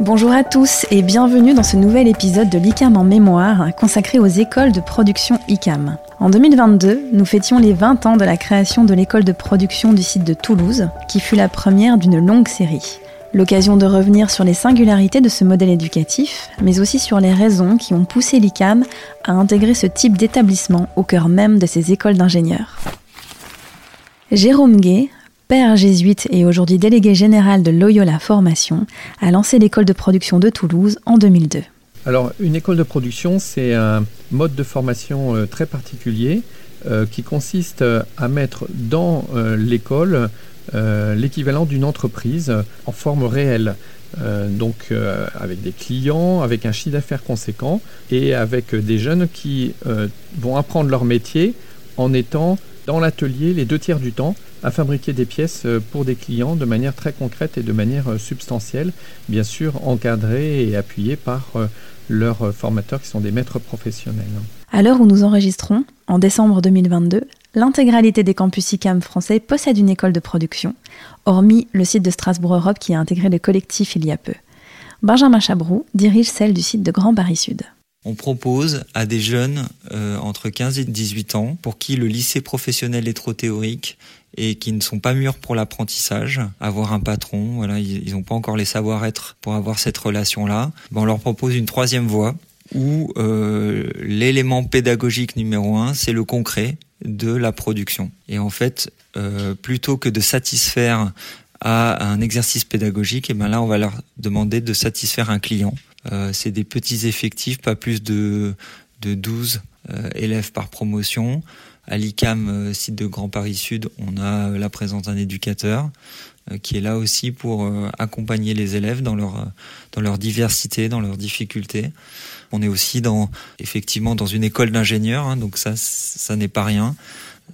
Bonjour à tous et bienvenue dans ce nouvel épisode de l'ICAM en mémoire consacré aux écoles de production ICAM. En 2022, nous fêtions les 20 ans de la création de l'école de production du site de Toulouse, qui fut la première d'une longue série. L'occasion de revenir sur les singularités de ce modèle éducatif, mais aussi sur les raisons qui ont poussé l'ICAM à intégrer ce type d'établissement au cœur même de ces écoles d'ingénieurs. Jérôme Gay, père jésuite et aujourd'hui délégué général de Loyola Formation, a lancé l'école de production de Toulouse en 2002. Alors, une école de production, c'est un mode de formation euh, très particulier euh, qui consiste à mettre dans euh, l'école l'équivalent d'une entreprise en forme réelle. donc avec des clients, avec un chiffre d'affaires conséquent et avec des jeunes qui vont apprendre leur métier en étant dans l'atelier les deux tiers du temps à fabriquer des pièces euh, pour des clients de manière très concrète et de manière euh, substantielle, bien sûr encadrées et appuyées par euh, leurs formateurs qui sont des maîtres professionnels. À l'heure où nous enregistrons, en décembre 2022, l'intégralité des campus ICAM français possède une école de production, hormis le site de Strasbourg Europe qui a intégré le collectif il y a peu. Benjamin Chabrou dirige celle du site de Grand Paris Sud. On propose à des jeunes entre 15 et 18 ans pour qui le lycée professionnel est trop théorique et qui ne sont pas mûrs pour l'apprentissage, avoir un patron, voilà, ils n'ont pas encore les savoir-être pour avoir cette relation-là. Ben, on leur propose une troisième voie où euh, l'élément pédagogique numéro un, c'est le concret de la production. Et en fait, euh, plutôt que de satisfaire à un exercice pédagogique, et ben là, on va leur demander de satisfaire un client. Euh, c'est des petits effectifs, pas plus de, de 12 euh, élèves par promotion. À l'ICAM, euh, site de Grand Paris Sud, on a la présence d'un éducateur euh, qui est là aussi pour euh, accompagner les élèves dans leur dans leur diversité, dans leurs difficultés. On est aussi dans effectivement dans une école d'ingénieurs, hein, donc ça ça n'est pas rien.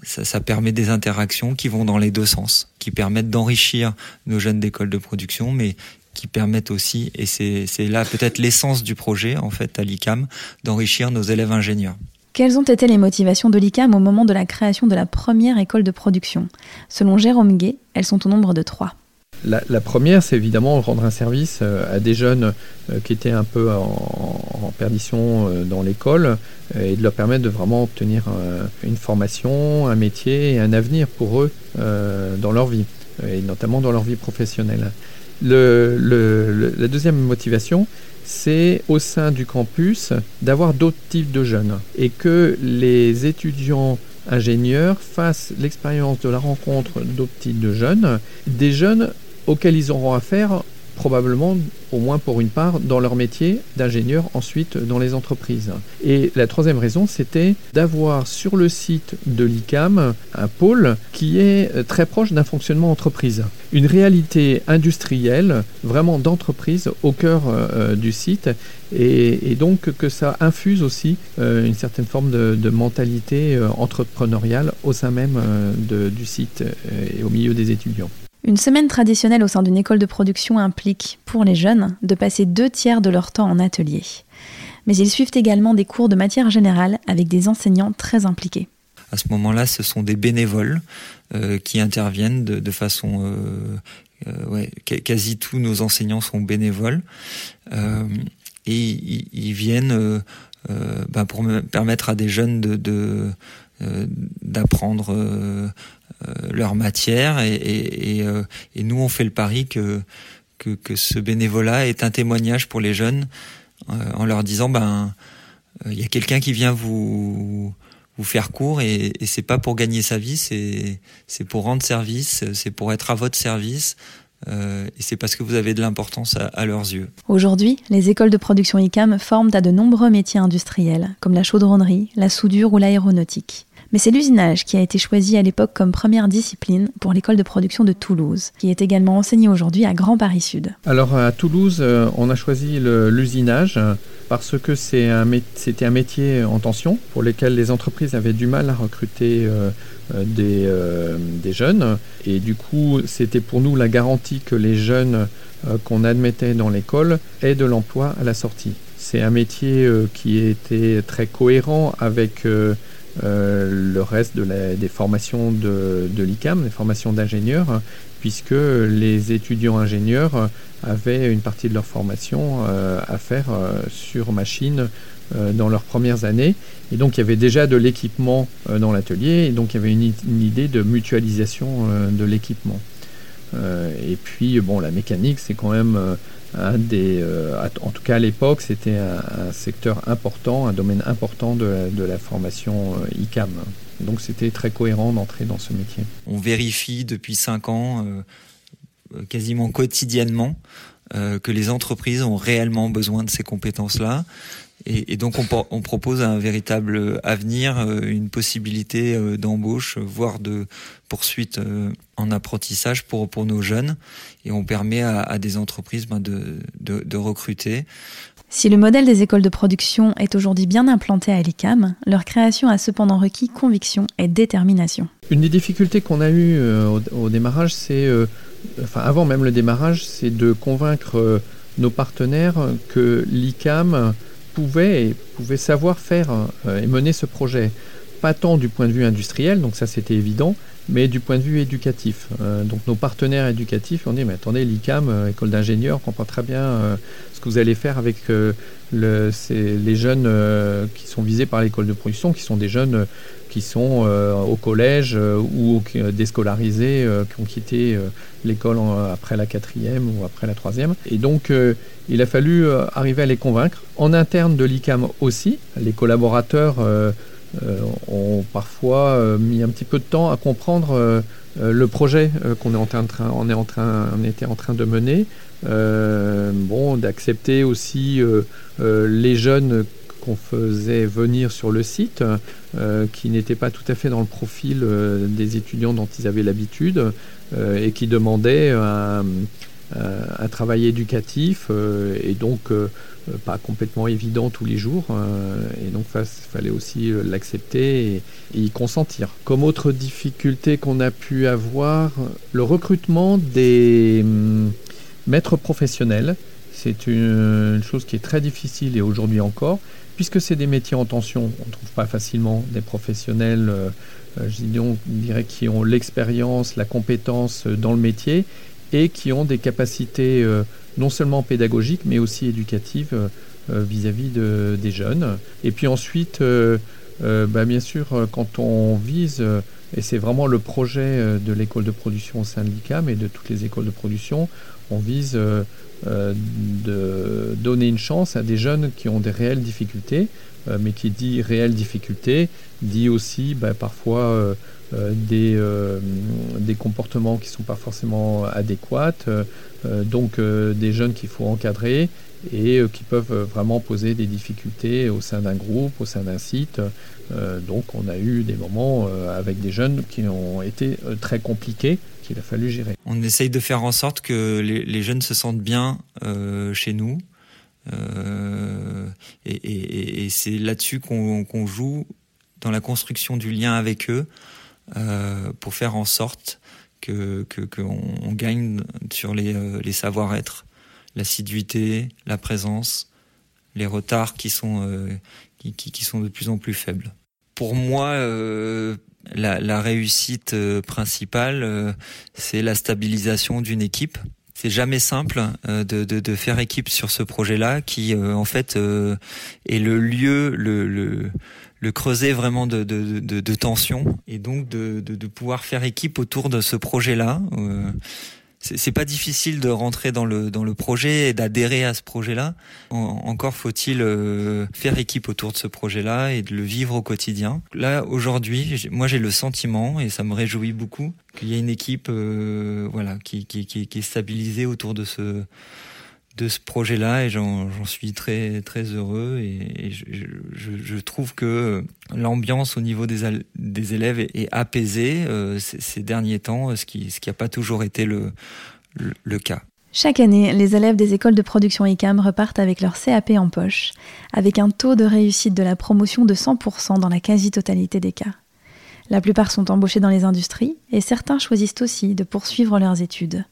Ça, ça, permet des interactions qui vont dans les deux sens, qui permettent d'enrichir nos jeunes d'école de production, mais qui permettent aussi, et c'est là peut-être l'essence du projet en fait à l'ICAM, d'enrichir nos élèves ingénieurs. Quelles ont été les motivations de l'ICAM au moment de la création de la première école de production? Selon Jérôme Gay, elles sont au nombre de trois. La, première, c'est évidemment rendre un service euh, à des jeunes euh, qui étaient un peu en, perdition euh, dans l'école et de leur permettre de vraiment obtenir une formation, un métier et un avenir pour eux dans leur vie, et notamment dans leur vie professionnelle. La deuxième motivation, c'est au sein du campus d'avoir d'autres types de jeunes et que les étudiants ingénieurs fassent l'expérience de la rencontre d'autres types de jeunes, des jeunes auxquels ils auront affaire probablement au moins pour une part dans leur métier d'ingénieur ensuite dans les entreprises. Et la troisième raison, c'était d'avoir sur le site de l'ICAM un pôle qui est euh, très proche d'un fonctionnement entreprise. Une réalité industrielle, vraiment d'entreprise au cœur euh, euh, du site et, donc que ça infuse aussi une certaine forme de, mentalité entrepreneuriale au sein même du site et au milieu des étudiants. Une semaine traditionnelle au sein d'une école de production implique, pour les jeunes, de passer deux tiers de leur temps en atelier. Mais ils suivent également des cours de matière générale avec des enseignants très impliqués. À ce moment-là, ce sont des bénévoles euh, qui interviennent de, façon... Euh, euh, quasi tous nos enseignants sont bénévoles. et ils, viennent bah, pour permettre à des jeunes de d'apprendre leur matière et, euh, et, nous on fait le pari que, que, ce bénévolat est un témoignage pour les jeunes euh, en leur disant ben il y a quelqu'un qui vient vous vous faire court et, c'est pas pour gagner sa vie, c'est c'est pour rendre service, c'est pour être à votre service. Euh, et c'est parce que vous avez de l'importance à, leurs yeux. Aujourd'hui, les écoles de production ICAM forment à de nombreux métiers industriels, comme la chaudronnerie, la soudure ou l'aéronautique. Mais c'est l'usinage qui a été choisi à l'époque comme première discipline pour l'école de production de Toulouse, qui est également enseignée aujourd'hui à Grand Paris Sud. Alors à Toulouse, euh, on a choisi l'usinage parce que c'était un, métier en tension pour lequel les entreprises avaient du mal à recruter euh, euh, des, jeunes. Et du coup, c'était pour nous la garantie que les jeunes qu'on admettait dans l'école aient de l'emploi à la sortie. C'est un métier qui était très cohérent avec le reste de des formations de, de l'ICAM, les formations d'ingénieurs, puisque les étudiants ingénieurs avaient une partie de leur formation à faire sur machine dans leurs premières années. Et donc il y avait déjà de l'équipement dans l'atelier, et donc il y avait une, idée de mutualisation de l'équipement. et puis bon, la mécanique, c'est quand même des, en tout cas à l'époque, c'était un, secteur important, un domaine important de, de la formation ICAM. Donc c'était très cohérent d'entrer dans ce métier. On vérifie depuis cinq ans, euh, quasiment quotidiennement, euh, que les entreprises ont réellement besoin de ces compétences-là. Et, donc on, propose un véritable avenir, euh, une possibilité d'embauche, voire de poursuite en apprentissage pour, pour nos jeunes. Et on permet à, des entreprises ben, de, de recruter. Si le modèle des écoles de production est aujourd'hui bien implanté à l'ICAM, leur création a cependant requis conviction et détermination. Une des difficultés qu'on a eues euh, au, démarrage, c'est, euh, enfin avant même le démarrage, c'est de convaincre euh, nos partenaires que l'ICAM pouvait et pouvait savoir faire et mener ce projet. Pas tant du point de vue industriel, donc ça c'était évident, mais du point de vue éducatif. Euh, donc nos partenaires éducatifs ont dit, mais attendez, l'ICAM, euh, école d'ingénieurs, comprend très bien euh, ce que vous allez faire avec le, les jeunes qui sont visés par l'école de production, qui sont des jeunes qui sont au collège ou déscolarisés, qui ont quitté l'école après la quatrième ou après la troisième. Et donc, il a fallu arriver à les convaincre, en interne de l'ICAM aussi, les collaborateurs euh, ont parfois euh, mis un petit peu de temps à comprendre euh, le projet qu'on est en train, on est en train, on était en train de mener. bon, d'accepter aussi les jeunes qu'on faisait venir sur le site, qui n'étaient pas tout à fait dans le profil des étudiants dont ils avaient l'habitude et qui demandaient un, un travail éducatif et donc euh, pas complètement évident tous les jours. Euh, et donc, il fallait aussi euh, l'accepter et, y consentir. Comme autre difficulté qu'on a pu avoir, le recrutement des hum, maîtres professionnels. C'est une, chose qui est très difficile et aujourd'hui encore, puisque c'est des métiers en tension. On ne trouve pas facilement des professionnels, je dirais, qui ont l'expérience, la compétence dans le métier et qui ont des capacités non seulement pédagogiques, mais aussi éducatives euh, euh, vis-à-vis de, des jeunes. Et puis ensuite, euh, bah, bien sûr, quand on vise, et c'est vraiment le projet de l'école de production au sein de l'ICAM et de toutes les écoles de production, on vise de donner une chance à des jeunes qui ont des réelles difficultés, mais qui dit réelles difficultés, dit aussi bah, parfois des, comportements qui ne sont pas forcément adéquats, euh, donc euh, des jeunes qu'il faut encadrer et euh, qui peuvent vraiment poser des difficultés au sein d'un groupe, au sein d'un site. donc on a eu des moments avec des jeunes qui ont été très compliqués qu'il a fallu gérer. On essaye de faire en sorte que les, jeunes se sentent bien chez nous. et, c'est là-dessus qu'on joue dans la construction du lien avec eux pour faire en sorte que qu'on gagne sur les, euh, les savoir-être, l'assiduité, la présence, les retards qui sont euh, qui, qui, sont de plus en plus faibles. Pour moi, euh, la, la, réussite principale, c'est la stabilisation d'une équipe. C'est jamais simple de, de, de, faire équipe sur ce projet-là, qui en fait est le lieu, le, le le creuset vraiment de, de, de, de tension et donc de, de, pouvoir faire équipe autour de ce projet-là. Euh, c'est pas difficile de rentrer dans le dans le projet et d'adhérer à ce projet-là. encore faut-il euh, faire équipe autour de ce projet-là et de le vivre au quotidien. Là aujourd'hui, moi j'ai le sentiment et ça me réjouit beaucoup qu'il y a une équipe euh, voilà qui, qui, qui, qui est stabilisée autour de ce de ce projet-là et j'en suis très très heureux et, je, trouve que l'ambiance au niveau des, élèves est, apaisée euh, ces, derniers temps, ce qui ce n'a pas toujours été le, le, cas. Chaque année, les élèves des écoles de production ICAM repartent avec leur CAP en poche, avec un taux de réussite de la promotion de 100% dans la quasi-totalité des cas. La plupart sont embauchés dans les industries et certains choisissent aussi de poursuivre leurs études.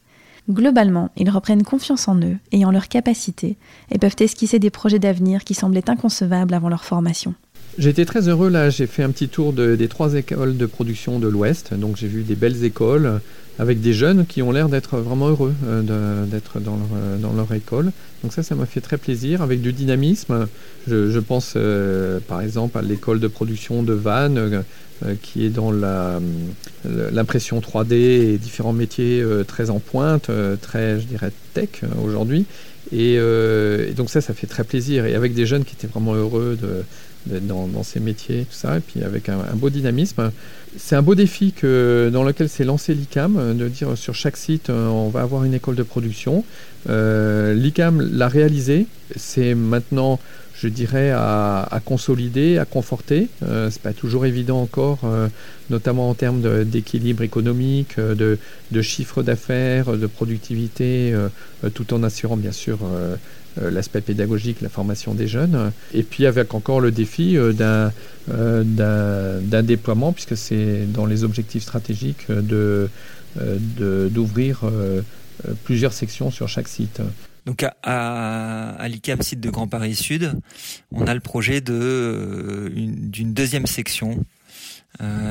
Globalement, ils reprennent confiance en eux et en leurs capacités et peuvent esquisser des projets d'avenir qui semblaient inconcevables avant leur formation. J'étais très heureux là, j'ai fait un petit tour des trois écoles de production de l'Ouest, donc j'ai vu des belles écoles avec des jeunes qui ont l'air d'être vraiment heureux d'être dans leur, dans leur école. Donc ça, ça m'a fait très plaisir, avec du dynamisme. Je, je pense par exemple à l'école de production de Vannes, qui est dans l'impression 3D et différents métiers très en pointe, très, je dirais, tech aujourd'hui. Et, donc ça, ça fait très plaisir. Et avec des jeunes qui étaient vraiment heureux d'être dans, ces métiers, tout ça, et puis avec un, beau dynamisme. C'est un beau défi que, dans lequel s'est lancé l'ICAM, de dire sur chaque site, euh, on va avoir une école de production. Euh, L'ICAM l'a réalisé, c'est maintenant je dirais, à, consolider, à conforter. Euh, c'est pas toujours évident encore, euh, notamment en termes d'équilibre économique, de, de chiffre d'affaires, de productivité, tout en assurant bien sûr euh, l'aspect pédagogique, la formation des jeunes, et puis avec encore le défi euh, euh, d'un déploiement, puisque c'est dans les objectifs stratégiques de d'ouvrir plusieurs sections sur chaque site. Donc à, à, l'ICAM site de Grand Paris Sud, on a le projet de d'une deuxième section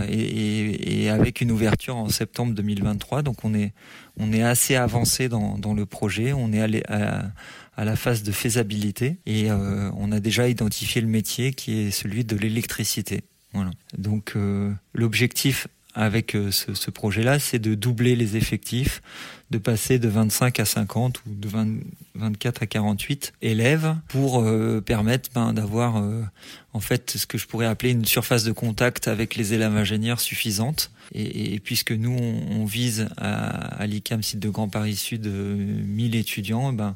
et, avec une ouverture en septembre 2023. Donc on est on est assez avancé dans, le projet. On est allé à, la phase de faisabilité et euh, on a déjà identifié le métier qui est celui de l'électricité. Voilà. Donc euh, l'objectif avec euh, ce, ce projet-là, c'est de doubler les effectifs, de passer de 25 à 50 ou de 20, 24 à 48 élèves pour permettre ben, d'avoir en fait ce que je pourrais appeler une surface de contact avec les élèves ingénieurs suffisante. Et, puisque nous on, vise à, à l'ICAM site de Grand Paris Sud 1000 étudiants, ben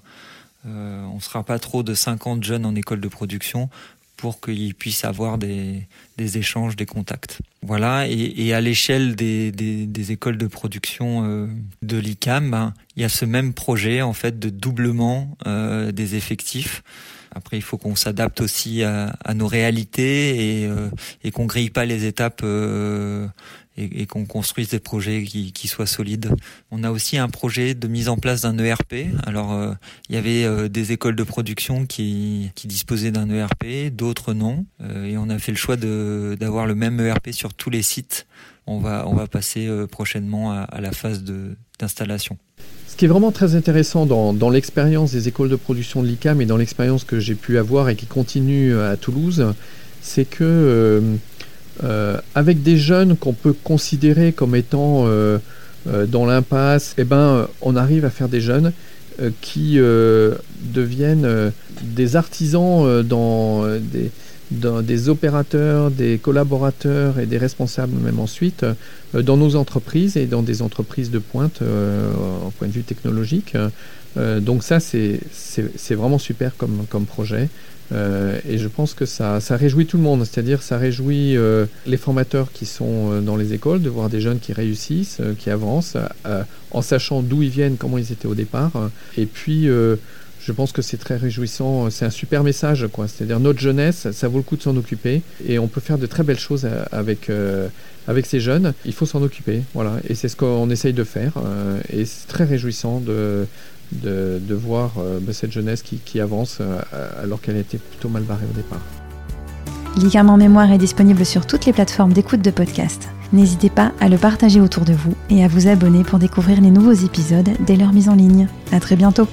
euh, on ne sera pas trop de 50 jeunes en école de production pour qu'ils puissent avoir des, échanges, des contacts. Voilà, et, à l'échelle des, écoles de production euh, de l'ICAM, ben, il y a ce même projet en fait de doublement euh, des effectifs. Après, il faut qu'on s'adapte aussi à, nos réalités et, et qu'on grille pas les étapes et, qu'on construise des projets qui, soient solides. On a aussi un projet de mise en place d'un ERP. Alors, euh, il y avait euh, des écoles de production qui, disposaient d'un ERP, d'autres non. Euh, et on a fait le choix d'avoir le même ERP sur tous les sites. On va, on va passer prochainement à, à la phase d'installation. Ce qui est vraiment très intéressant dans, dans l'expérience des écoles de production de l'ICAM et dans l'expérience que j'ai pu avoir et qui continue à Toulouse, c'est que avec des jeunes qu'on peut considérer comme étant euh, euh, dans l'impasse, eh ben, on arrive à faire des jeunes qui deviennent des artisans dans des, dans des opérateurs, des collaborateurs et des responsables même ensuite dans nos entreprises et dans des entreprises de pointe en point de vue technologique. donc ça, c'est vraiment super comme, comme projet. Euh, et je pense que ça, ça réjouit tout le monde, c'est-à-dire ça réjouit euh, les formateurs qui sont euh, dans les écoles de voir des jeunes qui réussissent, qui avancent, en sachant d'où ils viennent, comment ils étaient au départ. Et puis, je pense que c'est très réjouissant, c'est un super message, quoi. C'est-à-dire notre jeunesse, ça vaut le coup de s'en occuper, et on peut faire de très belles choses avec avec ces jeunes. Il faut s'en occuper, voilà. Et c'est ce qu'on essaye de faire, et c'est très réjouissant de de, voir euh, bah, cette jeunesse qui, qui avance euh, alors qu'elle était plutôt mal barrée au départ. L'ICAM en mémoire est disponible sur toutes les plateformes d'écoute de podcast. N'hésitez pas à le partager autour de vous et à vous abonner pour découvrir les nouveaux épisodes dès leur mise en ligne. À très bientôt!